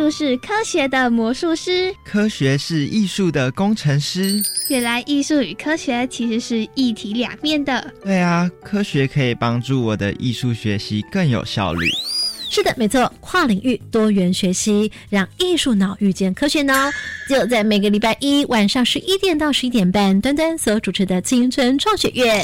术是科学的魔术师，科学是艺术的工程师。原来艺术与科学其实是一体两面的。对啊，科学可以帮助我的艺术学习更有效率。是的，没错，跨领域多元学习，让艺术脑遇见科学脑，就在每个礼拜一晚上十一点到十一点半，端端所主持的青春创学院。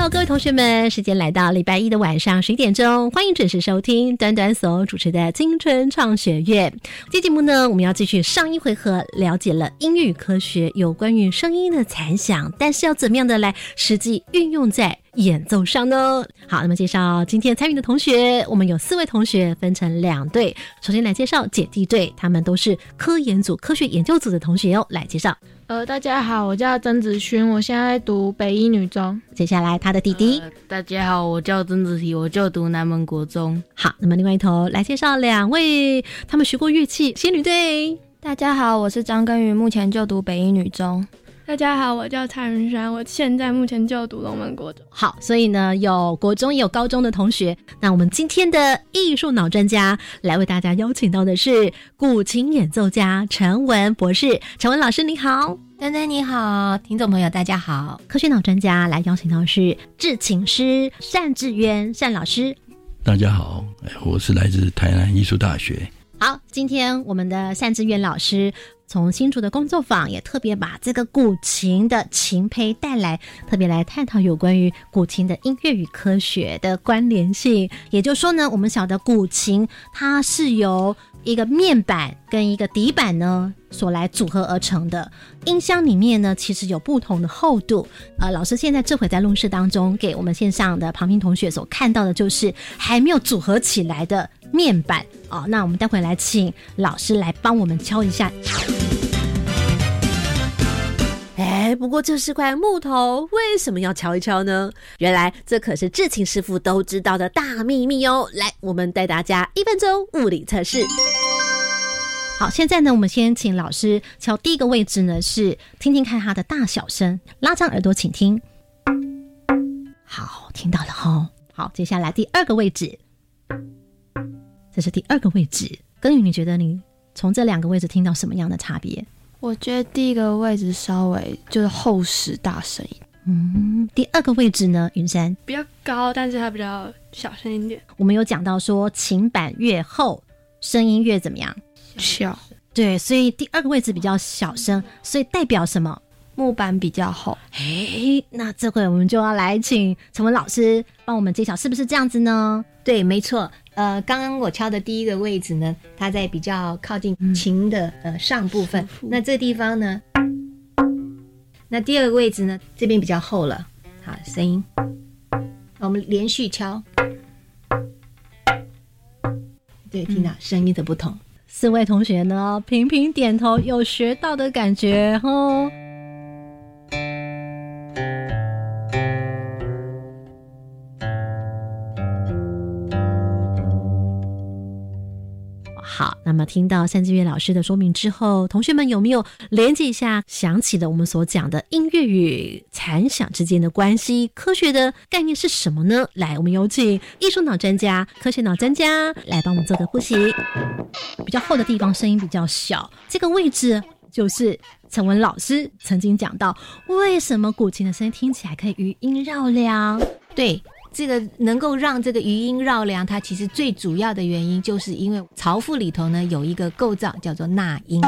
好各位同学们，时间来到礼拜一的晚上十一点钟，欢迎准时收听端端所主持的青春创学院。这节目呢，我们要继续上一回合了解了音乐与科学有关于声音的残响，但是要怎么样的来实际运用在演奏上呢？好，那么介绍今天参与的同学，我们有四位同学分成两队，首先来介绍姐弟队，他们都是科研组、科学研究组的同学哦，来介绍。呃，大家好，我叫曾子勋，我现在读北一女中。接下来他的弟弟，大家好，我叫曾子提，我就读南门国中。好，那么另外一头来介绍两位，他们学过乐器，仙女队。大家好，我是张根宇，目前就读北一女中。大家好，我叫蔡云山，我现在目前就读龙门国中。好，所以呢，有国中也有高中的同学。那我们今天的艺术脑专家来为大家邀请到的是古琴演奏家陈文博士。陈文老师你好，丹丹你好，听众朋友大家好。科学脑专家来邀请到是制琴师单志渊单老师。大家好，我是来自台南艺术大学。好，今天我们的单志渊老师。从新竹的工作坊也特别把这个古琴的琴胚带来，特别来探讨有关于古琴的音乐与科学的关联性。也就是说呢，我们晓得古琴它是由一个面板跟一个底板呢所来组合而成的。音箱里面呢其实有不同的厚度。呃，老师现在这回在录室当中给我们线上的旁听同学所看到的就是还没有组合起来的面板哦。那我们待会来请老师来帮我们敲一下。哎，不过这是块木头，为什么要敲一敲呢？原来这可是制琴师傅都知道的大秘密哦。来，我们带大家一分钟物理测试。好，现在呢，我们先请老师敲第一个位置呢，是听听看它的大小声，拉长耳朵请听。好，听到了哈。好，接下来第二个位置，这是第二个位置。根宇，你觉得你从这两个位置听到什么样的差别？我觉得第一个位置稍微就是厚实大声一点，嗯，第二个位置呢，云山比较高，但是它比较小声一点。我们有讲到说，琴板越厚，声音越怎么样？小。对，所以第二个位置比较小声，所以代表什么？木板比较厚。哎，那这回我们就要来请陈文老师帮我们揭晓，是不是这样子呢？对，没错。呃，刚刚我敲的第一个位置呢，它在比较靠近琴的呃上部分。那这地方呢，那第二个位置呢，这边比较厚了。好，声音，我们连续敲，对，听到声音的不同。四位同学呢，频频点头，有学到的感觉哦。那么听到三志月老师的说明之后，同学们有没有连接一下，想起了我们所讲的音乐与残响之间的关系？科学的概念是什么呢？来，我们有请艺术脑专家、科学脑专家来帮我们做个复习。比较厚的地方声音比较小，这个位置就是陈文老师曾经讲到，为什么古琴的声音听起来可以余音绕梁？对。这个能够让这个余音绕梁，它其实最主要的原因，就是因为槽腹里头呢有一个构造叫做纳音。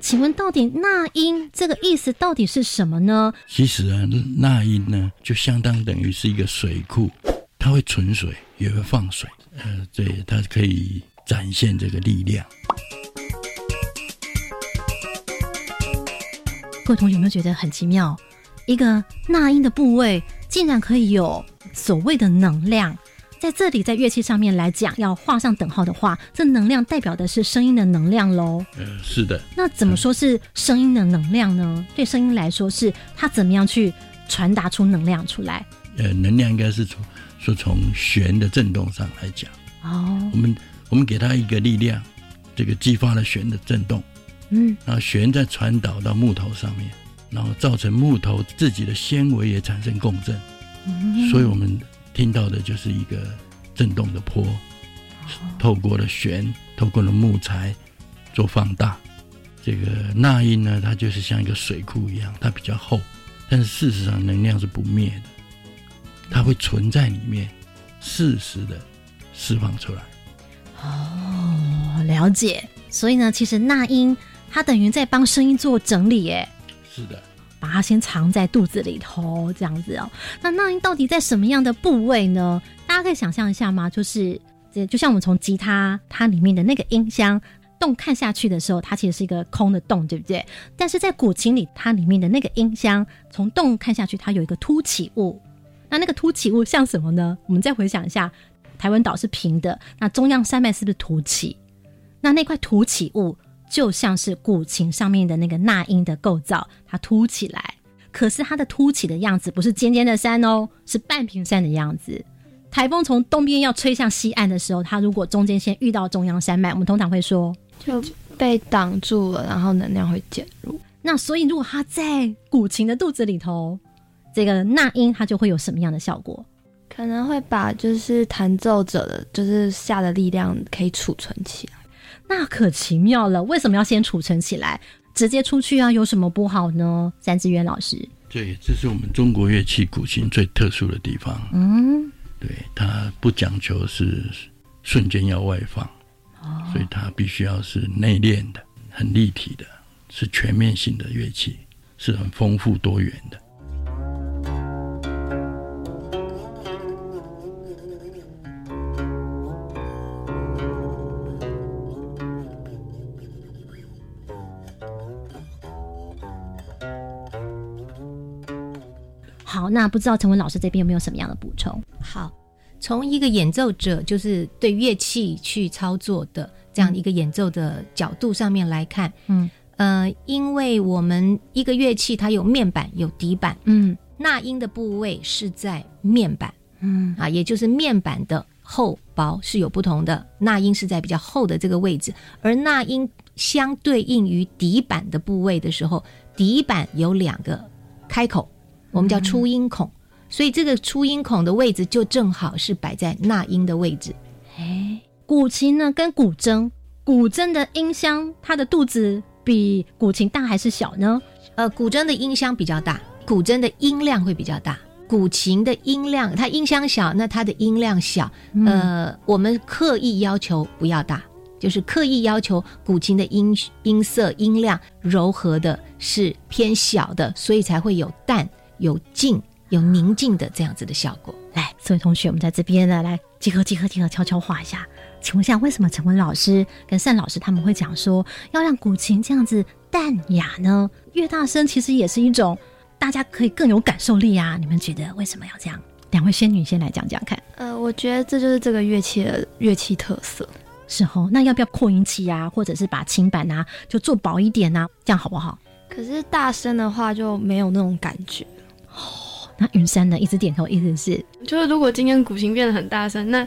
请问到底纳音这个意思到底是什么呢？其实啊，纳音呢就相当等于是一个水库，它会存水，也会放水。呃，对，它可以展现这个力量。各位同学有没有觉得很奇妙？一个纳音的部位竟然可以有。所谓的能量，在这里在乐器上面来讲，要画上等号的话，这能量代表的是声音的能量喽。嗯，是的。那怎么说是声音的能量呢？对声音来说，是它怎么样去传达出能量出来？呃，能量应该是从说从弦的振动上来讲。哦。我们我们给它一个力量，这个激发了弦的振动。嗯。然后弦再传导到木头上面，然后造成木头自己的纤维也产生共振。所以，我们听到的就是一个震动的波。透过了弦，透过了木材做放大。这个纳音呢，它就是像一个水库一样，它比较厚，但是事实上能量是不灭的，它会存在里面，适时的释放出来。哦，了解。所以呢，其实纳音它等于在帮声音做整理，耶。是的。把它先藏在肚子里头，这样子哦。那那音到底在什么样的部位呢？大家可以想象一下吗？就是这就像我们从吉他它里面的那个音箱洞看下去的时候，它其实是一个空的洞，对不对？但是在古琴里，它里面的那个音箱从洞看下去，它有一个凸起物。那那个凸起物像什么呢？我们再回想一下，台湾岛是平的，那中央山脉是不是凸起？那那块凸起物。就像是古琴上面的那个纳音的构造，它凸起来，可是它的凸起的样子不是尖尖的山哦，是半平山的样子。台风从东边要吹向西岸的时候，它如果中间先遇到中央山脉，我们通常会说就被挡住了，然后能量会减弱。那所以如果它在古琴的肚子里头，这个那音它就会有什么样的效果？可能会把就是弹奏者的就是下的力量可以储存起来。那可奇妙了，为什么要先储存起来，直接出去啊？有什么不好呢？三志渊老师，对，这是我们中国乐器古琴最特殊的地方。嗯，对，它不讲求是瞬间要外放，所以它必须要是内敛的、很立体的，是全面性的乐器，是很丰富多元的。那不知道陈文老师这边有没有什么样的补充？好，从一个演奏者，就是对乐器去操作的这样一个演奏的角度上面来看，嗯呃，因为我们一个乐器它有面板有底板，嗯，纳音的部位是在面板，嗯啊，也就是面板的厚薄是有不同的，纳音是在比较厚的这个位置，而纳音相对应于底板的部位的时候，底板有两个开口。我们叫出音孔，所以这个出音孔的位置就正好是摆在纳音的位置。哎，古琴呢跟古筝，古筝的音箱它的肚子比古琴大还是小呢？呃，古筝的音箱比较大，古筝的音量会比较大。古琴的音量，它音箱小，那它的音量小。呃，我们刻意要求不要大，就是刻意要求古琴的音音色音量柔和的是偏小的，所以才会有淡。有静有宁静的这样子的效果。来，四位同学，我们在这边呢，来集合集合集合，悄悄画一下。请问一下，为什么陈文老师跟单老师他们会讲说要让古琴这样子淡雅呢？越大声其实也是一种，大家可以更有感受力啊。你们觉得为什么要这样？两位仙女先来讲讲看。呃，我觉得这就是这个乐器的乐器特色。是哦，那要不要扩音器啊，或者是把琴板啊就做薄一点啊，这样好不好？可是大声的话就没有那种感觉。那云山呢？一直点头，意思是，就是如果今天古琴变得很大声，那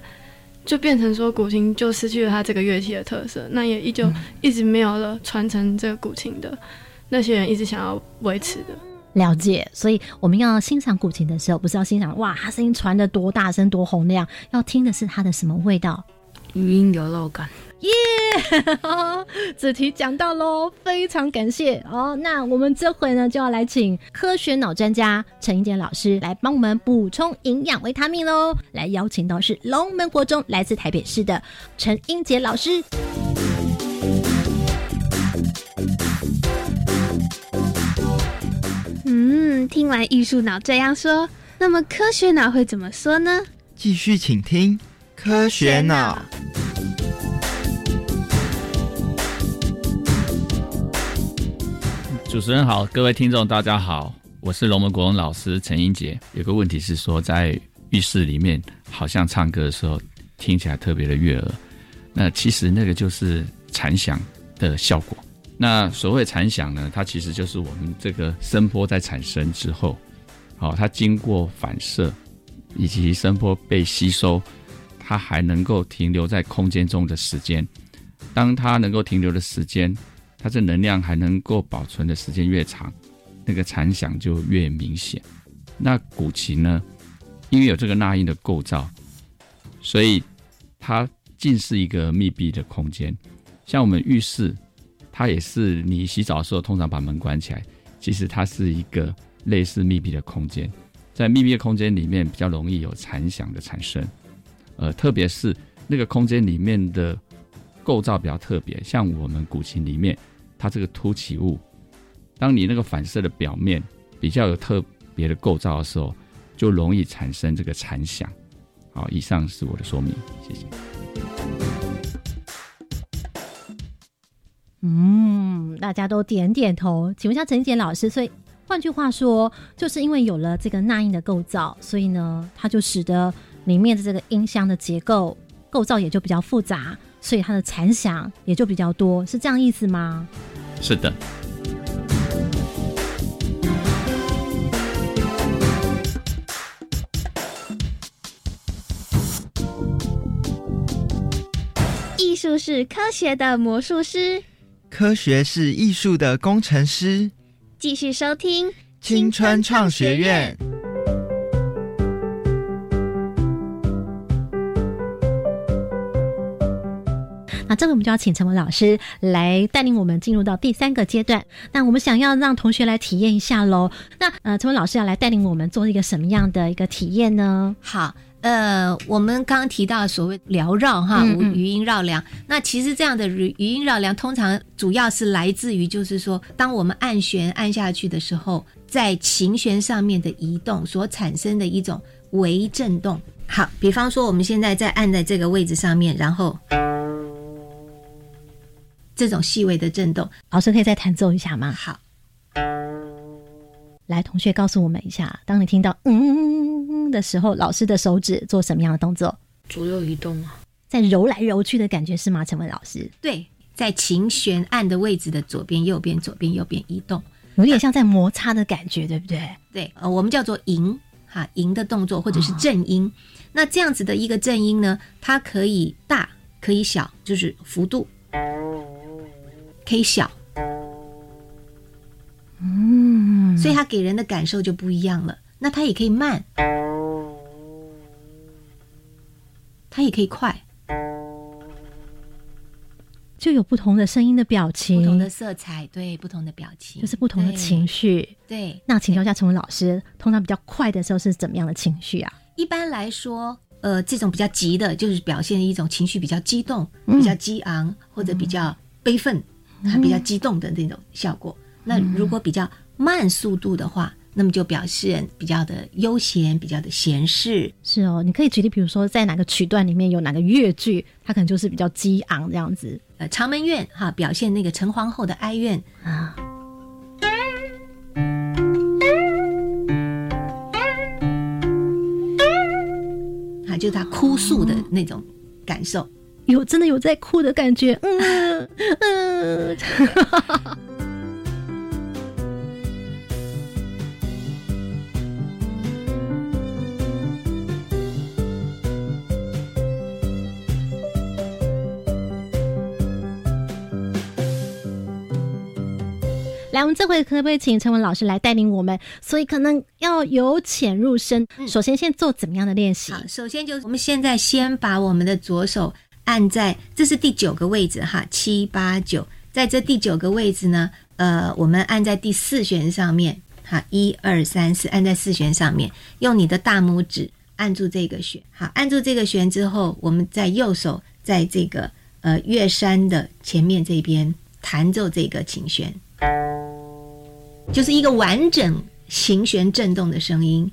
就变成说古琴就失去了它这个乐器的特色，那也依旧一直没有了传承这个古琴的那些人一直想要维持的了解。所以我们要欣赏古琴的时候，不是要欣赏哇，它声音传的多大声、多洪亮，要听的是它的什么味道？余音流露感。耶，这题讲到喽，非常感谢哦。那我们这回呢，就要来请科学脑专家陈英杰老师来帮我们补充营养维他命喽。来邀请到是龙门国中来自台北市的陈英杰老师。嗯，听完艺术脑这样说，那么科学脑会怎么说呢？继续请听科学脑。主持人好，各位听众大家好，我是龙门国文老师陈英杰。有个问题是说，在浴室里面好像唱歌的时候听起来特别的悦耳，那其实那个就是残响的效果。那所谓残响呢，它其实就是我们这个声波在产生之后，好，它经过反射以及声波被吸收，它还能够停留在空间中的时间。当它能够停留的时间。它这能量还能够保存的时间越长，那个残响就越明显。那古琴呢，因为有这个纳音的构造，所以它近是一个密闭的空间，像我们浴室，它也是你洗澡的时候通常把门关起来，其实它是一个类似密闭的空间，在密闭的空间里面比较容易有残响的产生，呃，特别是那个空间里面的构造比较特别，像我们古琴里面，它这个凸起物，当你那个反射的表面比较有特别的构造的时候，就容易产生这个残响。好，以上是我的说明，谢谢。嗯，大家都点点头。请问一下陈杰老师，所以换句话说，就是因为有了这个纳音的构造，所以呢，它就使得里面的这个音箱的结构构造也就比较复杂，所以它的残响也就比较多，是这样意思吗？是的。艺术是科学的魔术师，科学是艺术的工程师。继续收听青春创学院。那这个我们就要请陈文老师来带领我们进入到第三个阶段。那我们想要让同学来体验一下喽。那呃，陈文老师要来带领我们做一个什么样的一个体验呢？好。呃，我们刚刚提到所谓缭绕哈，语音绕梁。那其实这样的语语音绕梁，通常主要是来自于，就是说，当我们按弦按下去的时候，在琴弦上面的移动所产生的一种微震动。好，比方说我们现在在按在这个位置上面，然后这种细微的震动，老师可以再弹奏一下吗？好。来，同学告诉我们一下，当你听到嗯的时候，老师的手指做什么样的动作？左右移动啊，在揉来揉去的感觉是吗？陈文老师，对，在琴弦按的位置的左边、右边、左边、右边移动，有点像在摩擦的感觉，对不对？对，呃，我们叫做吟哈吟的动作，或者是正音。那这样子的一个正音呢，它可以大，可以小，就是幅度可以小。嗯，所以它给人的感受就不一样了。那它也可以慢，它也可以快，就有不同的声音的表情，不同的色彩，对，不同的表情，就是不同的情绪。对，那请教一下陈文老师，通常比较快的时候是怎么样的情绪啊？一般来说，呃，这种比较急的，就是表现一种情绪比较激动、比较激昂，或者比较悲愤，它比较激动的那种效果。那如果比较慢速度的话，那么就表现比较的悠闲，比较的闲适。是哦，你可以举例，比如说在哪个曲段里面有哪个乐句，它可能就是比较激昂这样子。呃，长门怨哈，表现那个陈皇后的哀怨啊，啊，就是他哭诉的那种感受，有真的有在哭的感觉，嗯 嗯。来，我们这回可不可以请陈文老师来带领我们？所以可能要由浅入深。首先，先做怎么样的练习？好，首先就是我们现在先把我们的左手按在，这是第九个位置哈，七八九，在这第九个位置呢，呃，我们按在第四弦上面，哈，一二三四，按在四弦上面，用你的大拇指按住这个弦，好，按住这个弦之后，我们在右手在这个呃乐山的前面这边弹奏这个琴弦。就是一个完整琴弦震动的声音。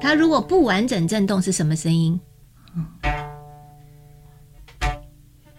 它如果不完整震动是什么声音？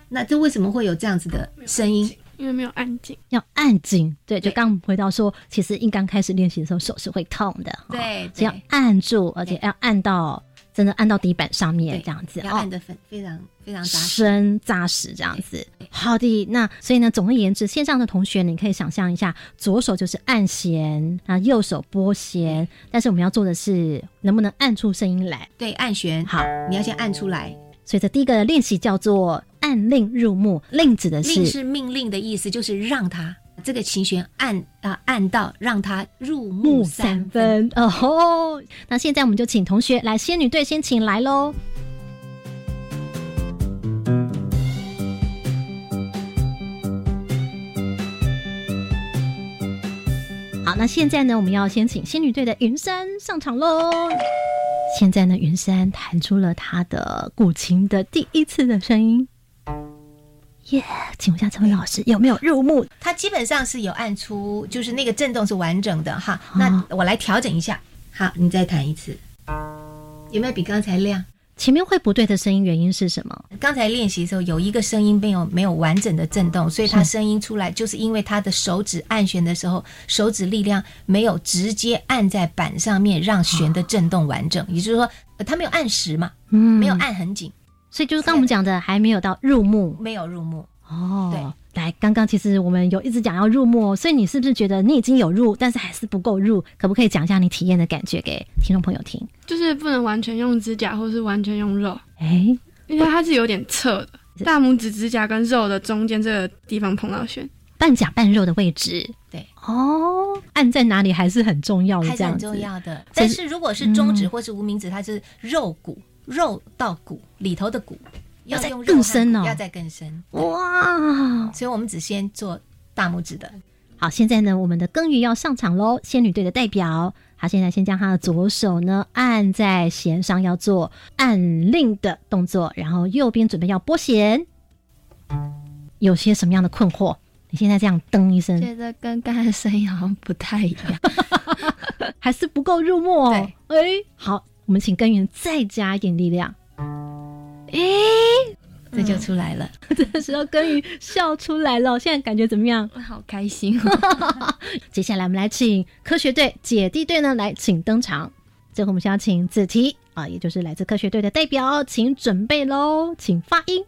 那这为什么会有这样子的声音？因为没有按紧，要按紧。对，就刚回到说，其实一刚开始练习的时候手是会痛的。对，要按住，而且要按到。真的按到底板上面这样子，要按的非非常非常深扎实这样子。好的，那所以呢，总而言之，线上的同学你可以想象一下，左手就是按弦，啊，右手拨弦，但是我们要做的是能不能按出声音来？对，按弦。好，你要先按出来。所以这第一个练习叫做按令入目，令指的是令是命令的意思，就是让他。这个琴弦按啊按到让他入木三分哦吼！那现在我们就请同学来，仙女队先请来喽。好，那现在呢，我们要先请仙女队的云山上场喽。现在呢，云山弹出了他的古琴的第一次的声音。耶，请问一下陈文老师有没有入目？它基本上是有按出，就是那个震动是完整的哈。那我来调整一下，好，你再弹一次，有没有比刚才亮？前面会不对的声音原因是什么？刚才练习的时候有一个声音没有没有完整的震动，所以他声音出来就是因为他的手指按弦的时候，手指力量没有直接按在板上面，让弦的震动完整。也就是说，他没有按实嘛，嗯，没有按很紧，所以就是刚我们讲的还没有到入目，没有入目。哦。对。来，刚刚其实我们有一直讲要入目，所以你是不是觉得你已经有入，但是还是不够入？可不可以讲一下你体验的感觉给听众朋友听？就是不能完全用指甲，或是完全用肉，哎，因为它是有点侧的，大拇指指甲跟肉的中间这个地方碰到弦，半甲半肉的位置，对，哦，按在哪里还是很重要的，还是很重要的。但是如果是中指或是无名指，它是肉骨，肉到骨里头的骨。要再更深哦，要再更深哇！所以我们只先做大拇指的。好，现在呢，我们的耕耘要上场喽。仙女队的代表，他现在先将他的左手呢按在弦上，要做按令的动作，然后右边准备要拨弦。有些什么样的困惑？你现在这样噔一声，觉得跟刚才声音好像不太一样，还是不够入目哦。哎，好，我们请根源再加一点力量。哎，这就出来了。这时候，根源笑出来了。现在感觉怎么样？我好开心。接下来，我们来请科学队姐弟队呢来请登场。最后，我们先要请子提啊，也就是来自科学队的代表，请准备喽，请发音。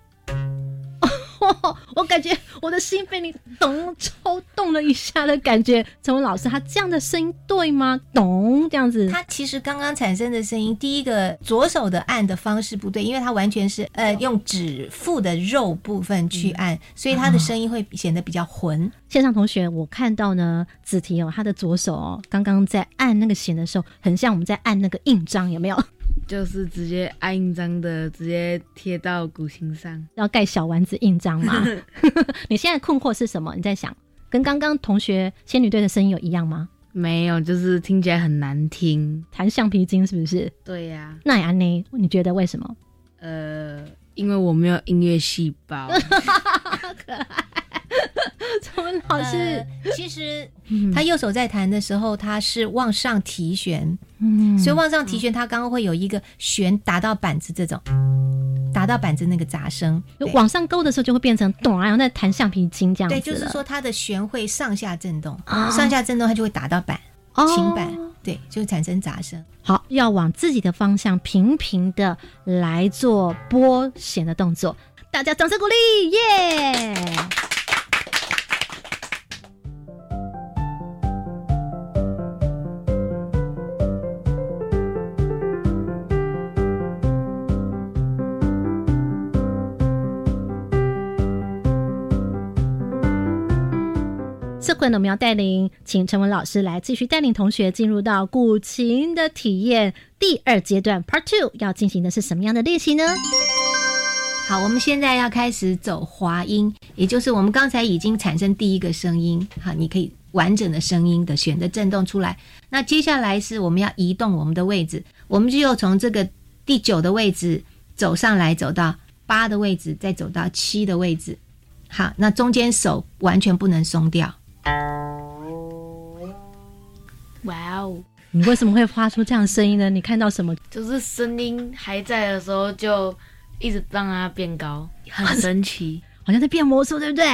我感觉我的心被你咚抽动了一下的感觉。陈文老师，他这样的声音对吗？咚，这样子。他其实刚刚产生的声音，第一个左手的按的方式不对，因为他完全是呃用指腹的肉部分去按，所以他的声音会显得比较浑。线上同学，我看到呢，子提哦，他的左手哦，刚刚在按那个弦的时候，很像我们在按那个印章，有没有？就是直接按印章的，直接贴到古琴上，要盖小丸子印章吗？你现在困惑是什么？你在想，跟刚刚同学仙女队的声音有一样吗？没有，就是听起来很难听，弹橡皮筋是不是？对呀。那安妮，你觉得为什么？呃，因为我没有音乐细胞。可爱。陈文老师，其实他右手在弹的时候，他是往上提弦，嗯，所以往上提弦，他刚刚会有一个弦打到板子这种，打到板子那个杂声，往上勾的时候就会变成咚，然后再弹橡皮筋这样子。对，就是说它的弦会上下震动，上下震动它就会打到板，琴板，对，就会产生杂声。好，要往自己的方向平平的来做拨弦的动作，大家掌声鼓励，耶！这会呢，我们要带领，请陈文老师来继续带领同学进入到古琴的体验第二阶段 Part Two，要进行的是什么样的练习呢？好，我们现在要开始走滑音，也就是我们刚才已经产生第一个声音，好，你可以完整的声音的选择震动出来。那接下来是我们要移动我们的位置，我们就又从这个第九的位置走上来，走到八的位置，再走到七的位置。好，那中间手完全不能松掉。哇哦！你为什么会发出这样声音呢？你看到什么？就是声音还在的时候，就一直让它变高，很神奇，好像在变魔术，对不对？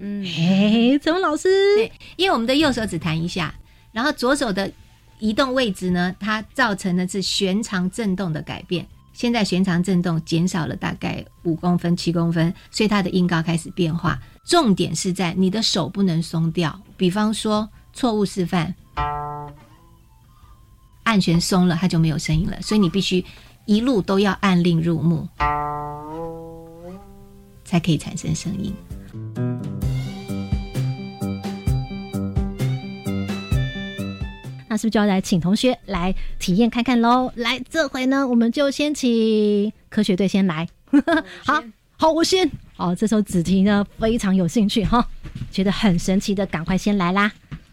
嗯。嘿，怎么老师，对，因为我们的右手只弹一下，然后左手的移动位置呢，它造成的是弦长振动的改变。现在弦长振动减少了大概五公分、七公分，所以它的音高开始变化。重点是在你的手不能松掉，比方说错误示范，按弦松了，它就没有声音了。所以你必须一路都要按令入目，才可以产生声音。那是不是就要来请同学来体验看看喽？来，这回呢，我们就先请科学队先来。好。好，我先。哦，这时候子提呢非常有兴趣哈，觉得很神奇的，赶快先来啦。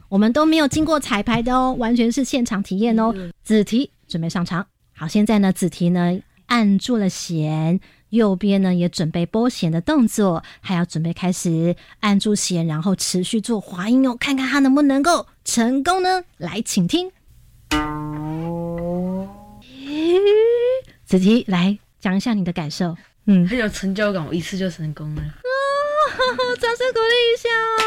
我们都没有经过彩排的哦，完全是现场体验哦。子提准备上场。好，现在呢，子提呢按住了弦，右边呢也准备拨弦的动作，还要准备开始按住弦，然后持续做滑音哦，看看他能不能够成功呢？来，请听。子琪来讲一下你的感受。嗯，很有成就感，我一次就成功了。啊，掌声鼓励一下哦。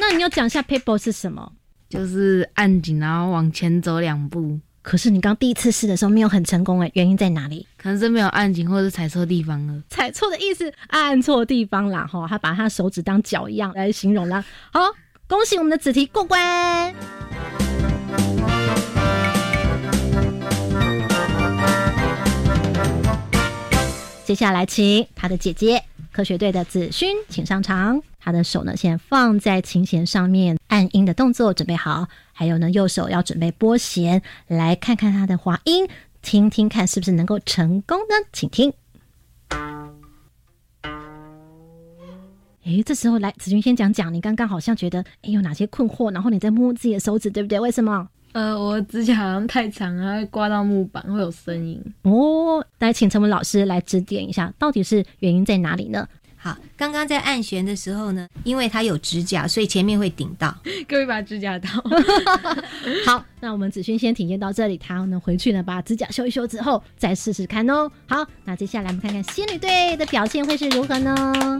那你要讲一下 paper 是什么？就是按紧，然后往前走两步。可是你刚第一次试的时候没有很成功哎，原因在哪里？可能是没有按紧，或者是踩错地方了。踩错的意思，按错地方啦哈。他把他手指当脚一样来形容啦。好，恭喜我们的子题过关。接下来，请他的姐姐科学队的子勋，请上场。他的手呢，先放在琴弦上面，按音的动作准备好。还有呢，右手要准备拨弦，来看看他的滑音，听听看是不是能够成功呢？请听。哎，这时候来，子君先讲讲，你刚刚好像觉得哎有哪些困惑，然后你在摸自己的手指，对不对？为什么？呃，我指甲好像太长啊，刮到木板会有声音。哦，来，请陈文老师来指点一下，到底是原因在哪里呢？好，刚刚在按弦的时候呢，因为它有指甲，所以前面会顶到。各位把指甲刀。好，那我们子勋先体验到这里，他呢回去呢把指甲修一修之后再试试看哦。好，那接下来我们看看仙女队的表现会是如何呢？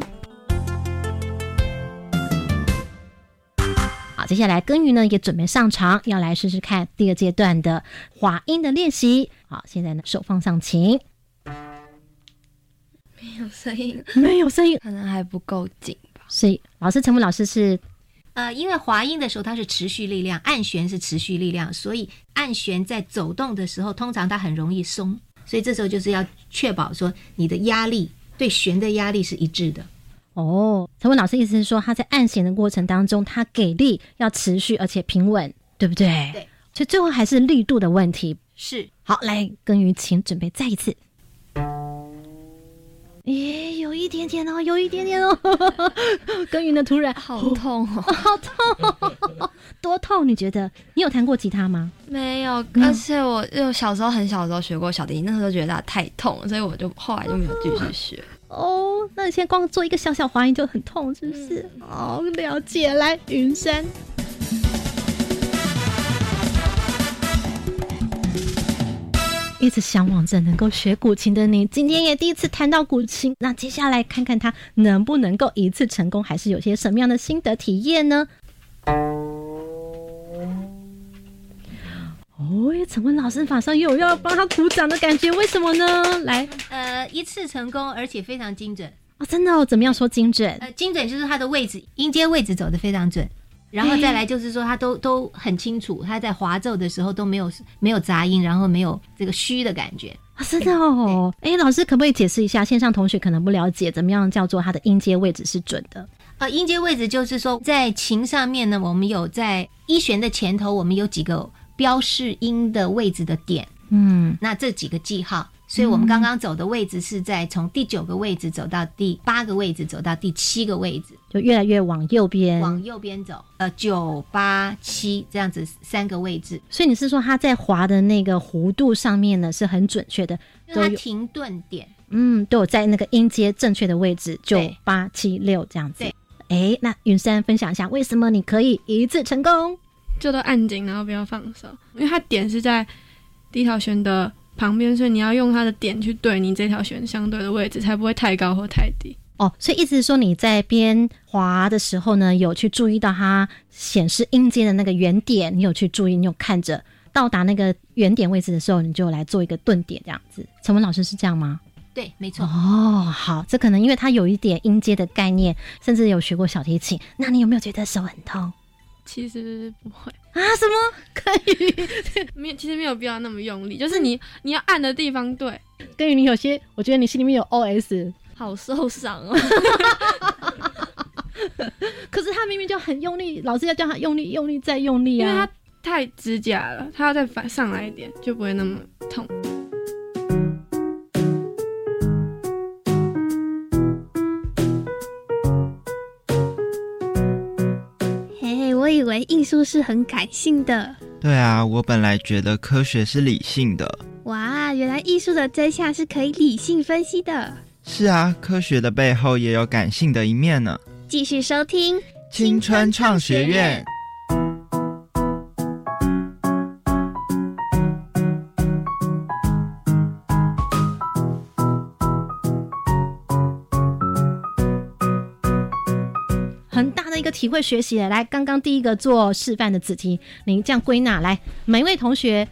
接下来耕耘呢也准备上场，要来试试看第二阶段的滑音的练习。好，现在呢手放上琴。没有声音，没有声音，可能还不够紧吧。所以老师陈木老师是，呃，因为滑音的时候它是持续力量，按弦是持续力量，所以按弦在走动的时候，通常它很容易松，所以这时候就是要确保说你的压力对弦的压力是一致的。哦，陈文老师意思是说他在按弦的过程当中，他给力要持续而且平稳，对不对？对，所以最后还是力度的问题。是，好，来耕耘，请准备再一次。咦，有一点点哦，有一点点哦，耕耘的突然好痛哦，好痛，多痛？你觉得？你有弹过吉他吗？没有，而且我又小时候很小的时候学过小提琴，那时候觉得它太痛，所以我就后来就没有继续学。哦，那你现在光做一个小小滑音就很痛，是不是？哦，了解。来，云山。一直向往着能够学古琴的你，今天也第一次弹到古琴。那接下来看看他能不能够一次成功，还是有些什么样的心得体验呢？哦，陈文老师马上又要帮他鼓掌的感觉，为什么呢？来，呃，一次成功，而且非常精准啊！真的哦，怎么样说精准？呃，精准就是他的位置，音阶位置走的非常准。然后再来就是说，他都都很清楚，他在滑奏的时候都没有没有杂音，然后没有这个虚的感觉啊，真的哦。哎，老师可不可以解释一下？线上同学可能不了解，怎么样叫做他的音阶位置是准的？呃，音阶位置就是说，在琴上面呢，我们有在一弦的前头，我们有几个标示音的位置的点，嗯，那这几个记号。所以我们刚刚走的位置是在从第九个位置走到第八个位置，走到第七个位置，就越来越往右边，往右边走。呃，九八七这样子三个位置。所以你是说它在滑的那个弧度上面呢是很准确的，它停顿点，嗯，都有在那个音阶正确的位置，九八七六这样子。对，哎，那云山分享一下，为什么你可以一次成功？就都按紧，然后不要放手，因为它点是在第一条弦的。旁边，所以你要用它的点去对你这条弦相对的位置，才不会太高或太低。哦，所以意思是说你在边滑的时候呢，有去注意到它显示音阶的那个原点，你有去注意，你有看着到达那个原点位置的时候，你就来做一个顿点这样子。陈文老师是这样吗？对，没错。哦，好，这可能因为它有一点音阶的概念，甚至有学过小提琴。那你有没有觉得手很痛？其实不会啊，什么 可以？没，其实没有必要那么用力，就是你你要按的地方对。根于你有些，我觉得你心里面有 OS，好受伤哦。可是他明明就很用力，老师要叫他用力、用力再用力啊，因为他太指甲了，他要再反上来一点，就不会那么痛。为艺术是很感性的。对啊，我本来觉得科学是理性的。哇，原来艺术的真相是可以理性分析的。是啊，科学的背后也有感性的一面呢。继续收听青春创学院。体会学习，来，刚刚第一个做示范的子题，您这样归纳来，每位同学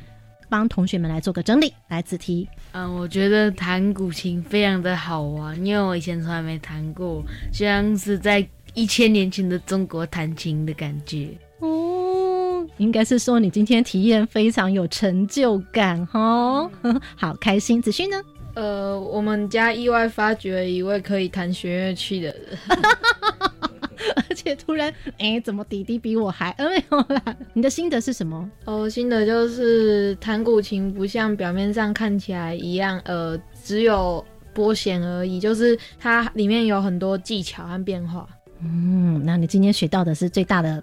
帮同学们来做个整理，来子题。嗯，我觉得弹古琴非常的好玩，因为我以前从来没弹过，就像是在一千年前的中国弹琴的感觉。哦，应该是说你今天体验非常有成就感哦，好开心。子勋呢？呃，我们家意外发掘了一位可以弹弦乐器的人。而且突然，哎，怎么弟弟比我还？没有啦。你的心得是什么？哦，心得就是弹古琴不像表面上看起来一样，呃，只有拨弦而已，就是它里面有很多技巧和变化。嗯，那你今天学到的是最大的？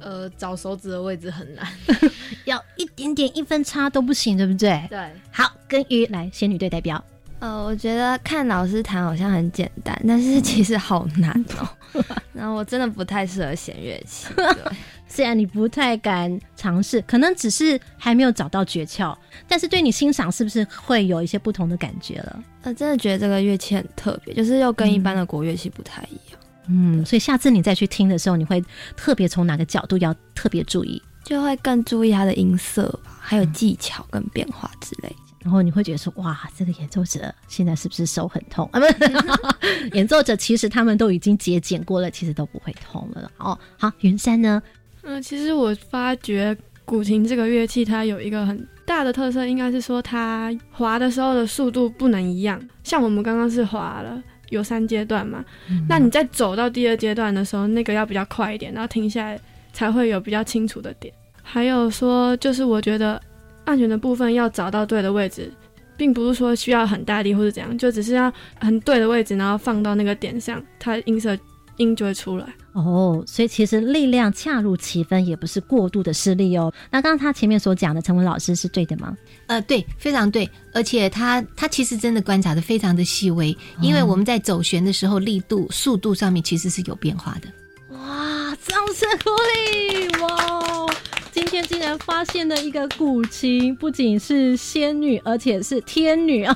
呃，找手指的位置很难，要一点点一分差都不行，对不对？对。好，跟鱼来，仙女队代表。呃，我觉得看老师弹好像很简单，但是其实好难哦。然后我真的不太适合弦乐器。虽然你不太敢尝试，可能只是还没有找到诀窍，但是对你欣赏是不是会有一些不同的感觉了？呃，真的觉得这个乐器很特别，就是又跟一般的国乐器不太一样。嗯，所以下次你再去听的时候，你会特别从哪个角度要特别注意？就会更注意它的音色吧，还有技巧跟变化之类。然后你会觉得说，哇，这个演奏者现在是不是手很痛啊？不，演奏者其实他们都已经节俭过了，其实都不会痛了。哦，好，云山呢？嗯，其实我发觉古琴这个乐器它有一个很大的特色，应该是说它滑的时候的速度不能一样。像我们刚刚是滑了有三阶段嘛，那你在走到第二阶段的时候，那个要比较快一点，然后停下来才会有比较清楚的点。还有说，就是我觉得。按弦的部分要找到对的位置，并不是说需要很大力或者怎样，就只是要很对的位置，然后放到那个点上，它音色音就会出来。哦，所以其实力量恰如其分，也不是过度的施力哦。那刚刚他前面所讲的陈文老师是对的吗？呃，对，非常对，而且他他其实真的观察的非常的细微，因为我们在走弦的时候，力度、速度上面其实是有变化的。哇，掌声鼓励！哇。今天竟然发现了一个古琴，不仅是仙女，而且是天女哦！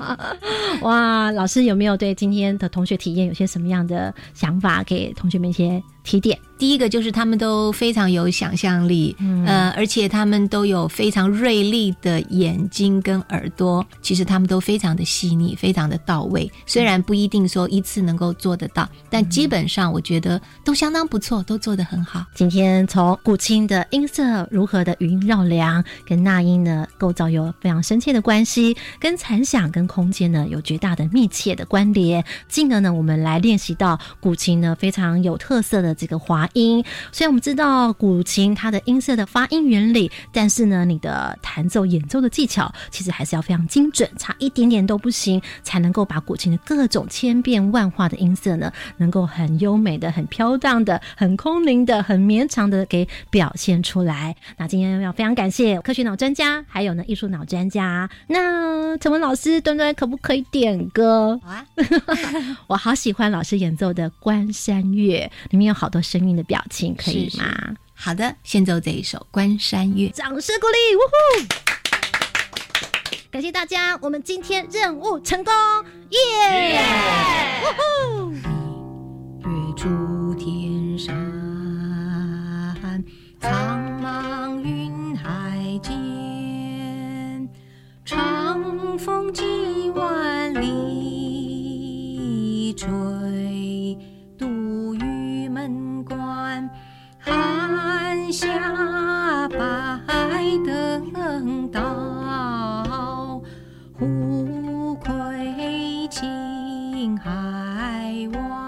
哇，老师有没有对今天的同学体验有些什么样的想法，给同学们一些提点？第一个就是他们都非常有想象力，呃，而且他们都有非常锐利的眼睛跟耳朵，其实他们都非常的细腻，非常的到位。虽然不一定说一次能够做得到，但基本上我觉得都相当不错，都做得很好。今天从古琴的音色如何的余音绕梁，跟那音呢构造有非常深切的关系，跟残响跟空间呢有绝大的密切的关联，进而呢我们来练习到古琴呢非常有特色的这个滑。音，虽然我们知道古琴它的音色的发音原理，但是呢，你的弹奏演奏的技巧其实还是要非常精准，差一点点都不行，才能够把古琴的各种千变万化的音色呢，能够很优美的、很飘荡的、很空灵的、很绵长的给表现出来。那今天要非常感谢科学脑专家，还有呢艺术脑专家。那陈文老师，端端可不可以点歌？好啊，我好喜欢老师演奏的《关山月》，里面有好多声音。的表情可以吗？好的，先奏这一首《关山月》，掌声鼓励，呜呼！感谢大家，我们今天任务成功，耶！呜呼！月出天山，苍茫云海间，长风几下白登道，胡窥青海湾。